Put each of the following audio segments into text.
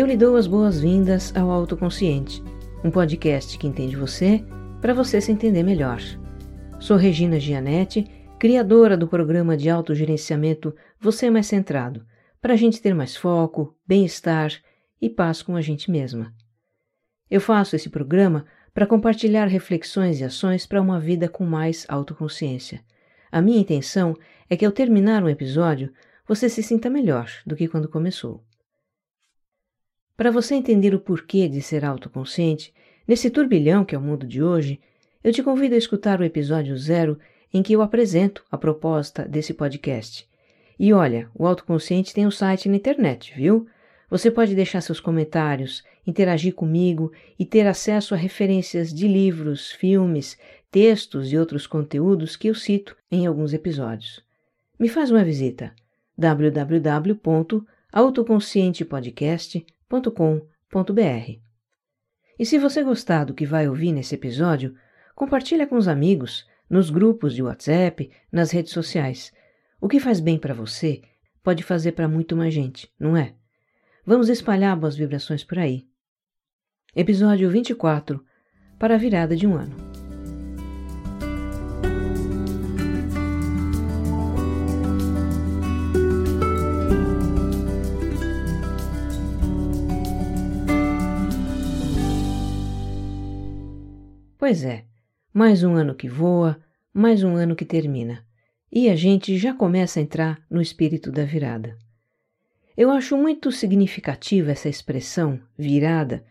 eu lhe dou as boas-vindas ao Autoconsciente, um podcast que entende você para você se entender melhor. Sou Regina Gianetti, criadora do programa de autogerenciamento Você Mais Centrado, para a gente ter mais foco, bem-estar e paz com a gente mesma. Eu faço esse programa para compartilhar reflexões e ações para uma vida com mais autoconsciência. A minha intenção é que ao terminar um episódio, você se sinta melhor do que quando começou. Para você entender o porquê de ser autoconsciente, nesse turbilhão que é o mundo de hoje, eu te convido a escutar o episódio zero em que eu apresento a proposta desse podcast. E olha, o autoconsciente tem um site na internet, viu? Você pode deixar seus comentários, interagir comigo e ter acesso a referências de livros, filmes, textos e outros conteúdos que eu cito em alguns episódios. Me faz uma visita www.autoconscientepodcast.com www.radiocultura.com.br. E se você gostar do que vai ouvir nesse episódio, compartilha com os amigos, nos grupos de WhatsApp, nas redes sociais. O que faz bem para você pode fazer para muito mais gente, não é? Vamos espalhar boas vibrações por aí. Episódio 24 para a virada de um ano. Pois é, mais um ano que voa, mais um ano que termina, e a gente já começa a entrar no espírito da virada. Eu acho muito significativa essa expressão, virada,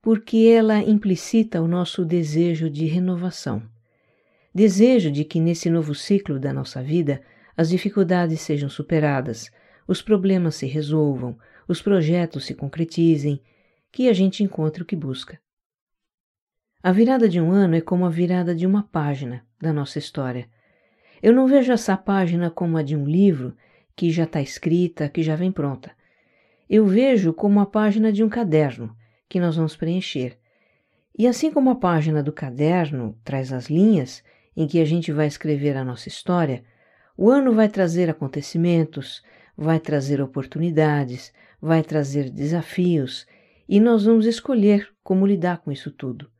porque ela implicita o nosso desejo de renovação. Desejo de que nesse novo ciclo da nossa vida as dificuldades sejam superadas, os problemas se resolvam, os projetos se concretizem, que a gente encontre o que busca. A virada de um ano é como a virada de uma página da nossa história. Eu não vejo essa página como a de um livro que já está escrita, que já vem pronta. Eu vejo como a página de um caderno que nós vamos preencher. E assim como a página do caderno traz as linhas em que a gente vai escrever a nossa história, o ano vai trazer acontecimentos, vai trazer oportunidades, vai trazer desafios e nós vamos escolher como lidar com isso tudo.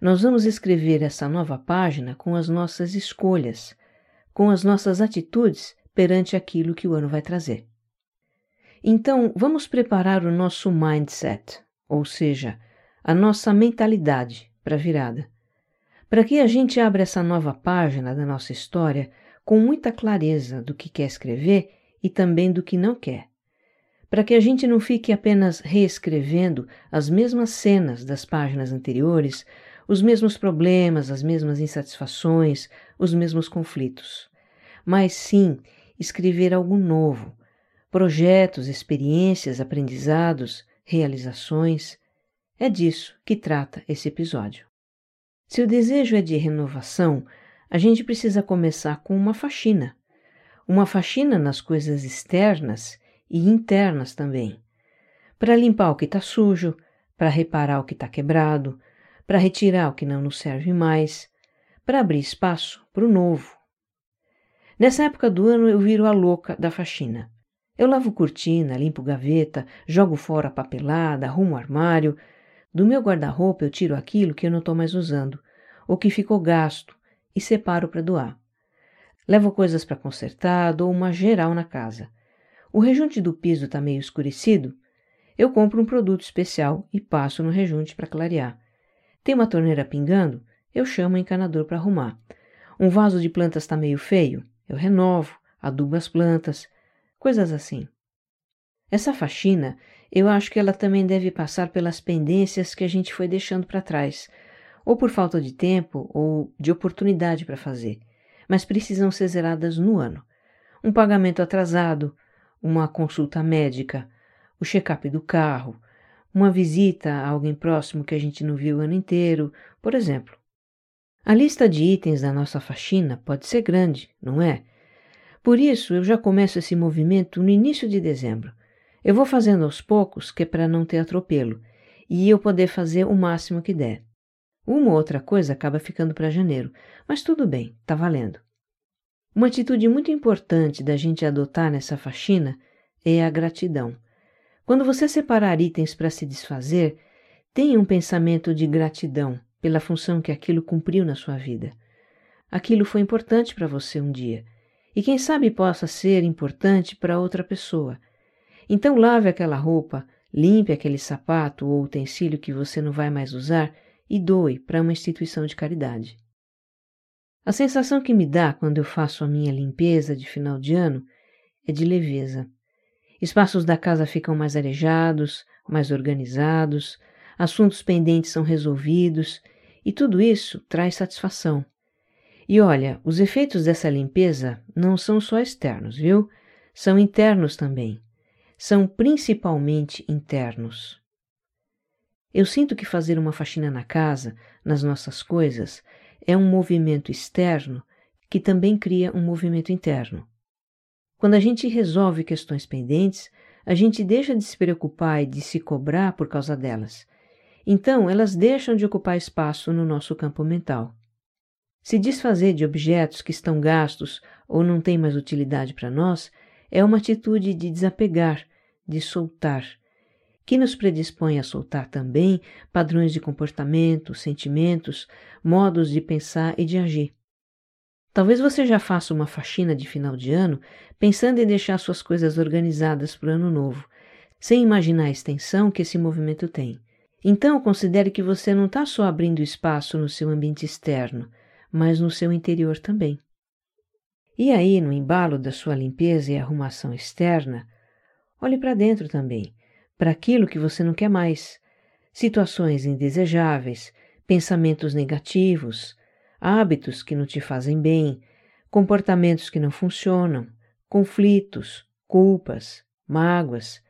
Nós vamos escrever essa nova página com as nossas escolhas, com as nossas atitudes perante aquilo que o ano vai trazer. Então, vamos preparar o nosso mindset, ou seja, a nossa mentalidade para a virada, para que a gente abra essa nova página da nossa história com muita clareza do que quer escrever e também do que não quer. Para que a gente não fique apenas reescrevendo as mesmas cenas das páginas anteriores os mesmos problemas, as mesmas insatisfações, os mesmos conflitos, mas sim escrever algo novo, projetos, experiências, aprendizados, realizações. É disso que trata esse episódio. Se o desejo é de renovação, a gente precisa começar com uma faxina. Uma faxina nas coisas externas e internas também. Para limpar o que está sujo, para reparar o que está quebrado, para retirar o que não nos serve mais, para abrir espaço para o novo. Nessa época do ano eu viro a louca da faxina. Eu lavo cortina, limpo gaveta, jogo fora a papelada, arrumo armário. Do meu guarda-roupa eu tiro aquilo que eu não estou mais usando, ou que ficou gasto, e separo para doar. Levo coisas para consertar, dou uma geral na casa. O rejunte do piso está meio escurecido. Eu compro um produto especial e passo no rejunte para clarear. Tem uma torneira pingando? Eu chamo o encanador para arrumar. Um vaso de plantas está meio feio? Eu renovo, adubo as plantas, coisas assim. Essa faxina, eu acho que ela também deve passar pelas pendências que a gente foi deixando para trás, ou por falta de tempo ou de oportunidade para fazer, mas precisam ser zeradas no ano. Um pagamento atrasado, uma consulta médica, o check-up do carro, uma visita a alguém próximo que a gente não viu o ano inteiro, por exemplo. A lista de itens da nossa faxina pode ser grande, não é? Por isso, eu já começo esse movimento no início de dezembro. Eu vou fazendo aos poucos, que é para não ter atropelo, e eu poder fazer o máximo que der. Uma ou outra coisa acaba ficando para janeiro, mas tudo bem, tá valendo. Uma atitude muito importante da gente adotar nessa faxina é a gratidão. Quando você separar itens para se desfazer, tenha um pensamento de gratidão pela função que aquilo cumpriu na sua vida. Aquilo foi importante para você um dia, e quem sabe possa ser importante para outra pessoa. Então lave aquela roupa, limpe aquele sapato ou utensílio que você não vai mais usar e doe para uma instituição de caridade. A sensação que me dá quando eu faço a minha limpeza de final de ano é de leveza. Espaços da casa ficam mais arejados, mais organizados, assuntos pendentes são resolvidos e tudo isso traz satisfação. E olha, os efeitos dessa limpeza não são só externos, viu? São internos também. São principalmente internos. Eu sinto que fazer uma faxina na casa, nas nossas coisas, é um movimento externo que também cria um movimento interno. Quando a gente resolve questões pendentes, a gente deixa de se preocupar e de se cobrar por causa delas. Então, elas deixam de ocupar espaço no nosso campo mental. Se desfazer de objetos que estão gastos ou não têm mais utilidade para nós é uma atitude de desapegar, de soltar, que nos predispõe a soltar também padrões de comportamento, sentimentos, modos de pensar e de agir. Talvez você já faça uma faxina de final de ano pensando em deixar suas coisas organizadas para o ano novo, sem imaginar a extensão que esse movimento tem. Então, considere que você não está só abrindo espaço no seu ambiente externo, mas no seu interior também. E aí, no embalo da sua limpeza e arrumação externa, olhe para dentro também para aquilo que você não quer mais, situações indesejáveis, pensamentos negativos, hábitos que não te fazem bem, comportamentos que não funcionam, conflitos, culpas, mágoas,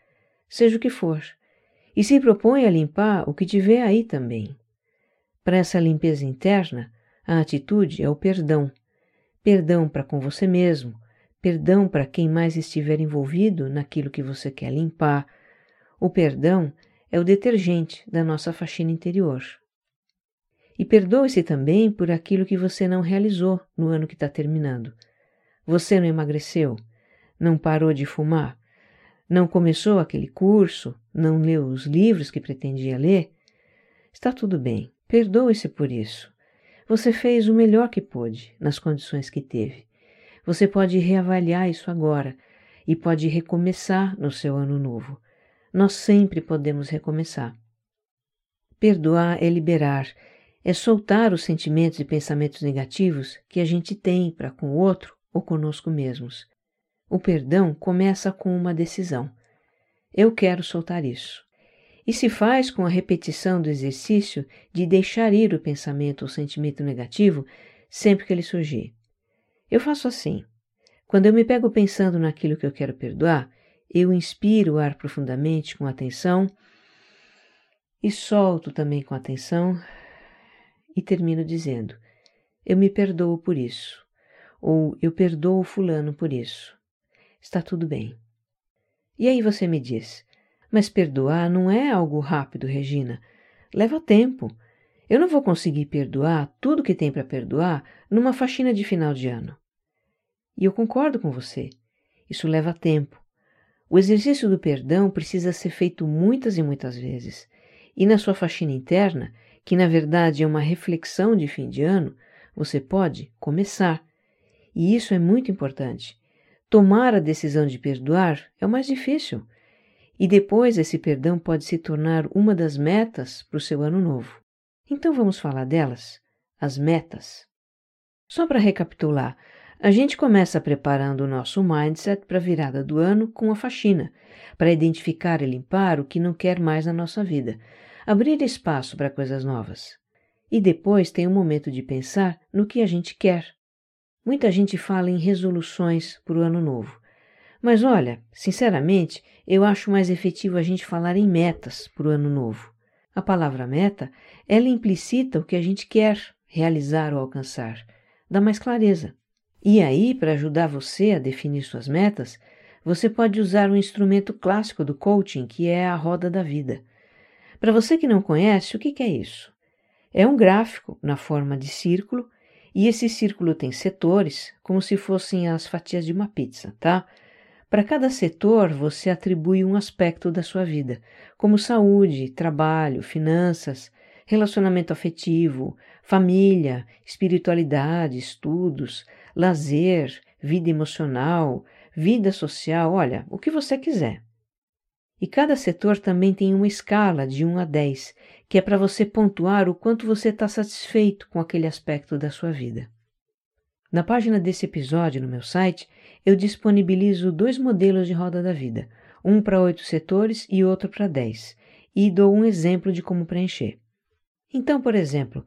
seja o que for. E se propõe a limpar o que tiver aí também. Para essa limpeza interna, a atitude é o perdão. Perdão para com você mesmo, perdão para quem mais estiver envolvido naquilo que você quer limpar, o perdão é o detergente da nossa faxina interior. E perdoe-se também por aquilo que você não realizou no ano que está terminando. Você não emagreceu, não parou de fumar, não começou aquele curso, não leu os livros que pretendia ler. Está tudo bem, perdoe-se por isso. Você fez o melhor que pôde nas condições que teve. Você pode reavaliar isso agora e pode recomeçar no seu ano novo nós sempre podemos recomeçar. Perdoar é liberar, é soltar os sentimentos e pensamentos negativos que a gente tem para com o outro ou conosco mesmos. O perdão começa com uma decisão. Eu quero soltar isso. E se faz com a repetição do exercício de deixar ir o pensamento ou sentimento negativo sempre que ele surgir. Eu faço assim. Quando eu me pego pensando naquilo que eu quero perdoar, eu inspiro o ar profundamente com atenção e solto também com atenção e termino dizendo: Eu me perdoo por isso, ou eu perdoo Fulano por isso. Está tudo bem. E aí você me diz: Mas perdoar não é algo rápido, Regina. Leva tempo. Eu não vou conseguir perdoar tudo que tem para perdoar numa faxina de final de ano. E eu concordo com você. Isso leva tempo. O exercício do perdão precisa ser feito muitas e muitas vezes. E na sua faxina interna, que na verdade é uma reflexão de fim de ano, você pode começar. E isso é muito importante. Tomar a decisão de perdoar é o mais difícil. E depois esse perdão pode se tornar uma das metas para o seu ano novo. Então vamos falar delas? As metas. Só para recapitular, a gente começa preparando o nosso mindset para a virada do ano com a faxina, para identificar e limpar o que não quer mais na nossa vida, abrir espaço para coisas novas. E depois tem o um momento de pensar no que a gente quer. Muita gente fala em resoluções para o ano novo. Mas olha, sinceramente, eu acho mais efetivo a gente falar em metas para o ano novo. A palavra meta, ela implicita o que a gente quer realizar ou alcançar. Dá mais clareza. E aí, para ajudar você a definir suas metas, você pode usar um instrumento clássico do coaching, que é a roda da vida. Para você que não conhece, o que, é isso? É um gráfico na forma de círculo, e esse círculo tem setores, como se fossem as fatias de uma pizza, tá? Para cada setor, você atribui um aspecto da sua vida, como saúde, trabalho, finanças, relacionamento afetivo, família, espiritualidade, estudos, lazer, vida emocional, vida social, olha, o que você quiser. E cada setor também tem uma escala de 1 a 10, que é para você pontuar o quanto você está satisfeito com aquele aspecto da sua vida. Na página desse episódio no meu site, eu disponibilizo dois modelos de roda da vida, um para oito setores e outro para dez, e dou um exemplo de como preencher. Então, por exemplo,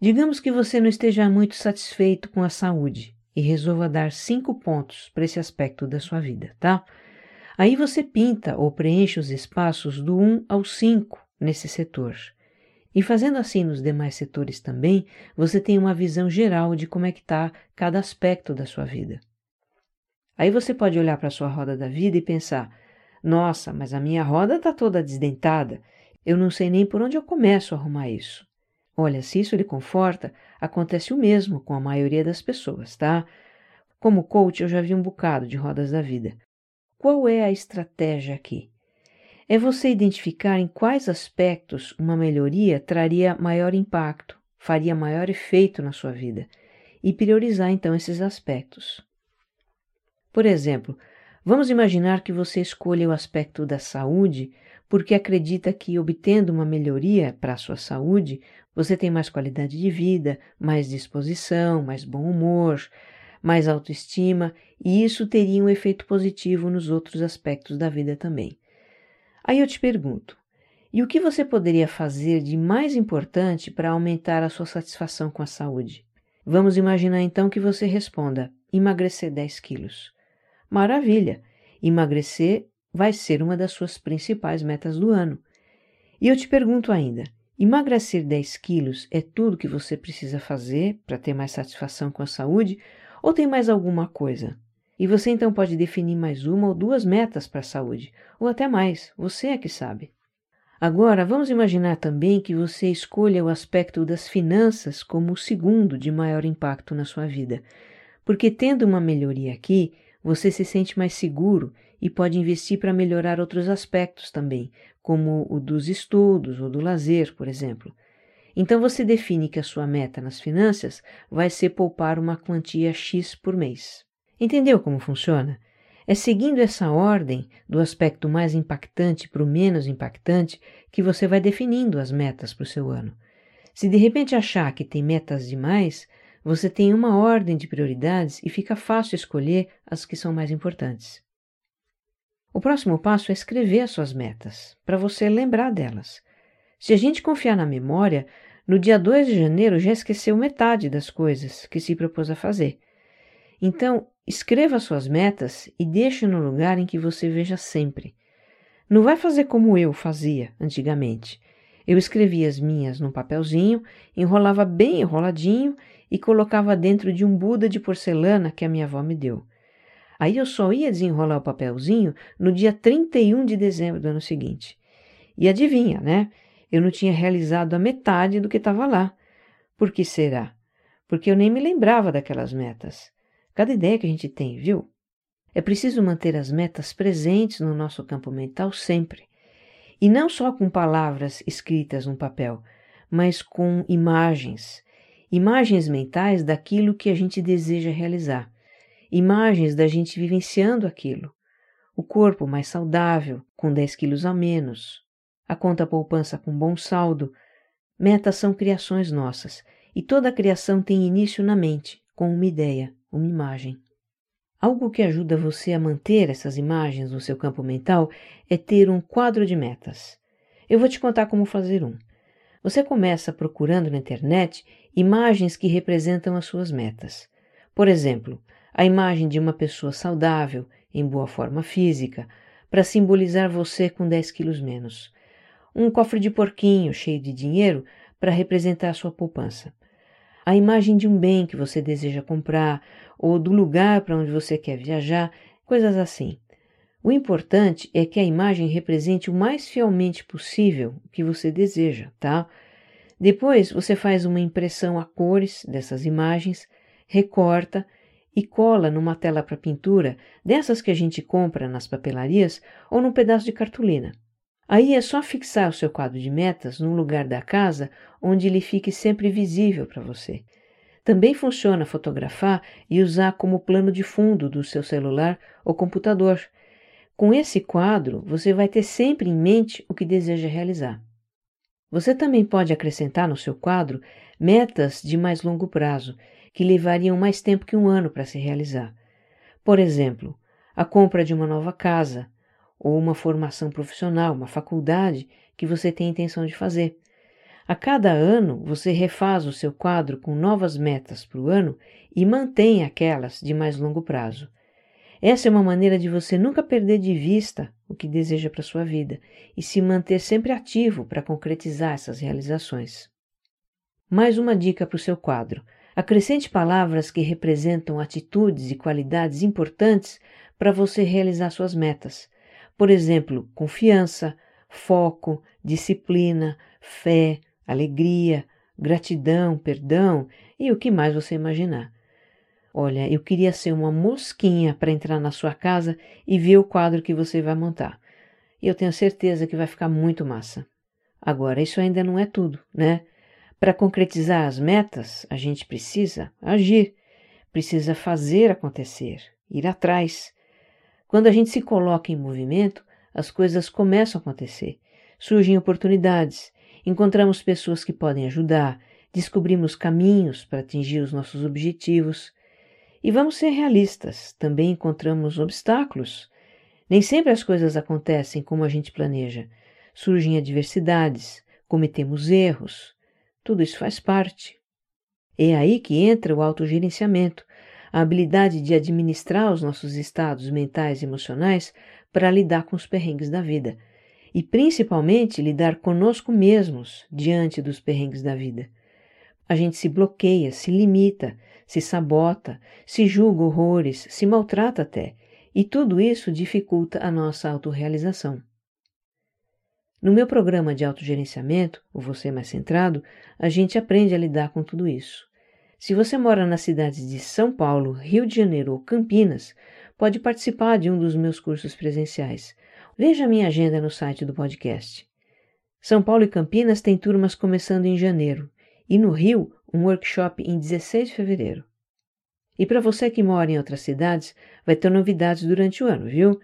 digamos que você não esteja muito satisfeito com a saúde e resolva dar cinco pontos para esse aspecto da sua vida, tá? Aí você pinta ou preenche os espaços do 1 ao 5 nesse setor. E fazendo assim nos demais setores também, você tem uma visão geral de como é que está cada aspecto da sua vida. Aí você pode olhar para a sua roda da vida e pensar: nossa, mas a minha roda está toda desdentada, eu não sei nem por onde eu começo a arrumar isso. Olha, se isso lhe conforta, acontece o mesmo com a maioria das pessoas, tá? Como coach, eu já vi um bocado de rodas da vida. Qual é a estratégia aqui? É você identificar em quais aspectos uma melhoria traria maior impacto, faria maior efeito na sua vida e priorizar então esses aspectos. Por exemplo, vamos imaginar que você escolha o aspecto da saúde porque acredita que obtendo uma melhoria para a sua saúde, você tem mais qualidade de vida, mais disposição, mais bom humor, mais autoestima, e isso teria um efeito positivo nos outros aspectos da vida também. Aí eu te pergunto: e o que você poderia fazer de mais importante para aumentar a sua satisfação com a saúde? Vamos imaginar então que você responda: emagrecer 10 quilos. Maravilha! Emagrecer vai ser uma das suas principais metas do ano. E eu te pergunto ainda: emagrecer 10 quilos é tudo que você precisa fazer para ter mais satisfação com a saúde? Ou tem mais alguma coisa? E você então pode definir mais uma ou duas metas para a saúde, ou até mais, você é que sabe. Agora, vamos imaginar também que você escolha o aspecto das finanças como o segundo de maior impacto na sua vida, porque tendo uma melhoria aqui, você se sente mais seguro e pode investir para melhorar outros aspectos também, como o dos estudos ou do lazer, por exemplo. Então você define que a sua meta nas finanças vai ser poupar uma quantia X por mês. Entendeu como funciona? É seguindo essa ordem, do aspecto mais impactante para o menos impactante, que você vai definindo as metas para o seu ano. Se de repente achar que tem metas demais, você tem uma ordem de prioridades e fica fácil escolher as que são mais importantes. O próximo passo é escrever as suas metas, para você lembrar delas. Se a gente confiar na memória, no dia 2 de janeiro já esqueceu metade das coisas que se propôs a fazer. Então, escreva suas metas e deixe no lugar em que você veja sempre. Não vai fazer como eu fazia antigamente. Eu escrevia as minhas num papelzinho, enrolava bem enroladinho e colocava dentro de um Buda de porcelana que a minha avó me deu. Aí eu só ia desenrolar o papelzinho no dia 31 de dezembro do ano seguinte. E adivinha, né? Eu não tinha realizado a metade do que estava lá. Por que será? Porque eu nem me lembrava daquelas metas. Cada ideia que a gente tem, viu? É preciso manter as metas presentes no nosso campo mental sempre. E não só com palavras escritas no papel, mas com imagens. Imagens mentais daquilo que a gente deseja realizar. Imagens da gente vivenciando aquilo. O corpo mais saudável, com 10 quilos a menos, a conta poupança com bom saldo. Metas são criações nossas, e toda criação tem início na mente, com uma ideia, uma imagem. Algo que ajuda você a manter essas imagens no seu campo mental é ter um quadro de metas. Eu vou te contar como fazer um. Você começa procurando na internet imagens que representam as suas metas. Por exemplo, a imagem de uma pessoa saudável, em boa forma física, para simbolizar você com 10 quilos menos um cofre de porquinho cheio de dinheiro para representar a sua poupança. A imagem de um bem que você deseja comprar ou do lugar para onde você quer viajar, coisas assim. O importante é que a imagem represente o mais fielmente possível o que você deseja, tá? Depois você faz uma impressão a cores dessas imagens, recorta e cola numa tela para pintura, dessas que a gente compra nas papelarias, ou num pedaço de cartolina. Aí é só fixar o seu quadro de metas num lugar da casa onde ele fique sempre visível para você. Também funciona fotografar e usar como plano de fundo do seu celular ou computador. Com esse quadro, você vai ter sempre em mente o que deseja realizar. Você também pode acrescentar no seu quadro metas de mais longo prazo, que levariam mais tempo que um ano para se realizar. Por exemplo, a compra de uma nova casa, ou uma formação profissional, uma faculdade que você tem intenção de fazer. A cada ano, você refaz o seu quadro com novas metas para o ano e mantém aquelas de mais longo prazo. Essa é uma maneira de você nunca perder de vista o que deseja para sua vida e se manter sempre ativo para concretizar essas realizações. Mais uma dica para o seu quadro: acrescente palavras que representam atitudes e qualidades importantes para você realizar suas metas. Por exemplo, confiança, foco, disciplina, fé, alegria, gratidão, perdão e o que mais você imaginar. Olha, eu queria ser uma mosquinha para entrar na sua casa e ver o quadro que você vai montar. E eu tenho certeza que vai ficar muito massa. Agora, isso ainda não é tudo, né? Para concretizar as metas, a gente precisa agir, precisa fazer acontecer, ir atrás. Quando a gente se coloca em movimento, as coisas começam a acontecer. Surgem oportunidades, Encontramos pessoas que podem ajudar, descobrimos caminhos para atingir os nossos objetivos. E vamos ser realistas, também encontramos obstáculos. Nem sempre as coisas acontecem como a gente planeja. Surgem adversidades, cometemos erros. Tudo isso faz parte. É aí que entra o autogerenciamento, a habilidade de administrar os nossos estados mentais e emocionais para lidar com os perrengues da vida e principalmente lidar conosco mesmos diante dos perrengues da vida. A gente se bloqueia, se limita, se sabota, se julga horrores, se maltrata até, e tudo isso dificulta a nossa autorrealização. No meu programa de autogerenciamento, o Você Mais Centrado, a gente aprende a lidar com tudo isso. Se você mora nas cidades de São Paulo, Rio de Janeiro ou Campinas, pode participar de um dos meus cursos presenciais. Veja minha agenda no site do podcast. São Paulo e Campinas têm turmas começando em janeiro e no Rio, um workshop em 16 de fevereiro. E para você que mora em outras cidades, vai ter novidades durante o ano, viu?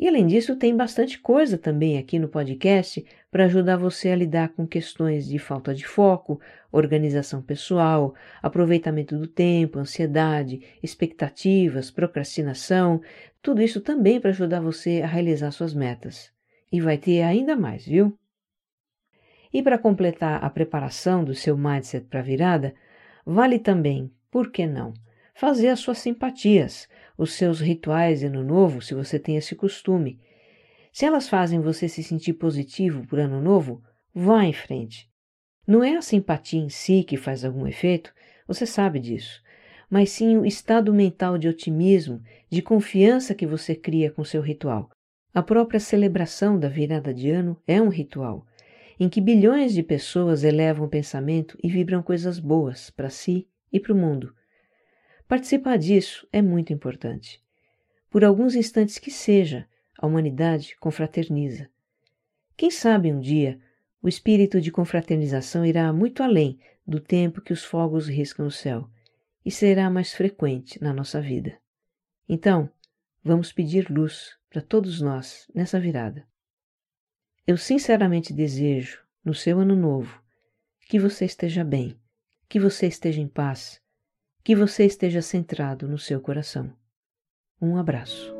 E além disso, tem bastante coisa também aqui no podcast para ajudar você a lidar com questões de falta de foco, organização pessoal, aproveitamento do tempo, ansiedade, expectativas, procrastinação, tudo isso também para ajudar você a realizar suas metas. E vai ter ainda mais, viu? E para completar a preparação do seu mindset para a virada, vale também, por que não, fazer as suas simpatias os seus rituais de ano novo, se você tem esse costume. Se elas fazem você se sentir positivo por ano novo, vá em frente. Não é a simpatia em si que faz algum efeito, você sabe disso, mas sim o estado mental de otimismo, de confiança que você cria com seu ritual. A própria celebração da virada de ano é um ritual, em que bilhões de pessoas elevam o pensamento e vibram coisas boas para si e para o mundo. Participar disso é muito importante. Por alguns instantes que seja, a humanidade confraterniza. Quem sabe um dia o espírito de confraternização irá muito além do tempo que os fogos riscam o céu e será mais frequente na nossa vida. Então, vamos pedir luz para todos nós nessa virada. Eu sinceramente desejo, no seu ano novo, que você esteja bem, que você esteja em paz que você esteja centrado no seu coração. Um abraço.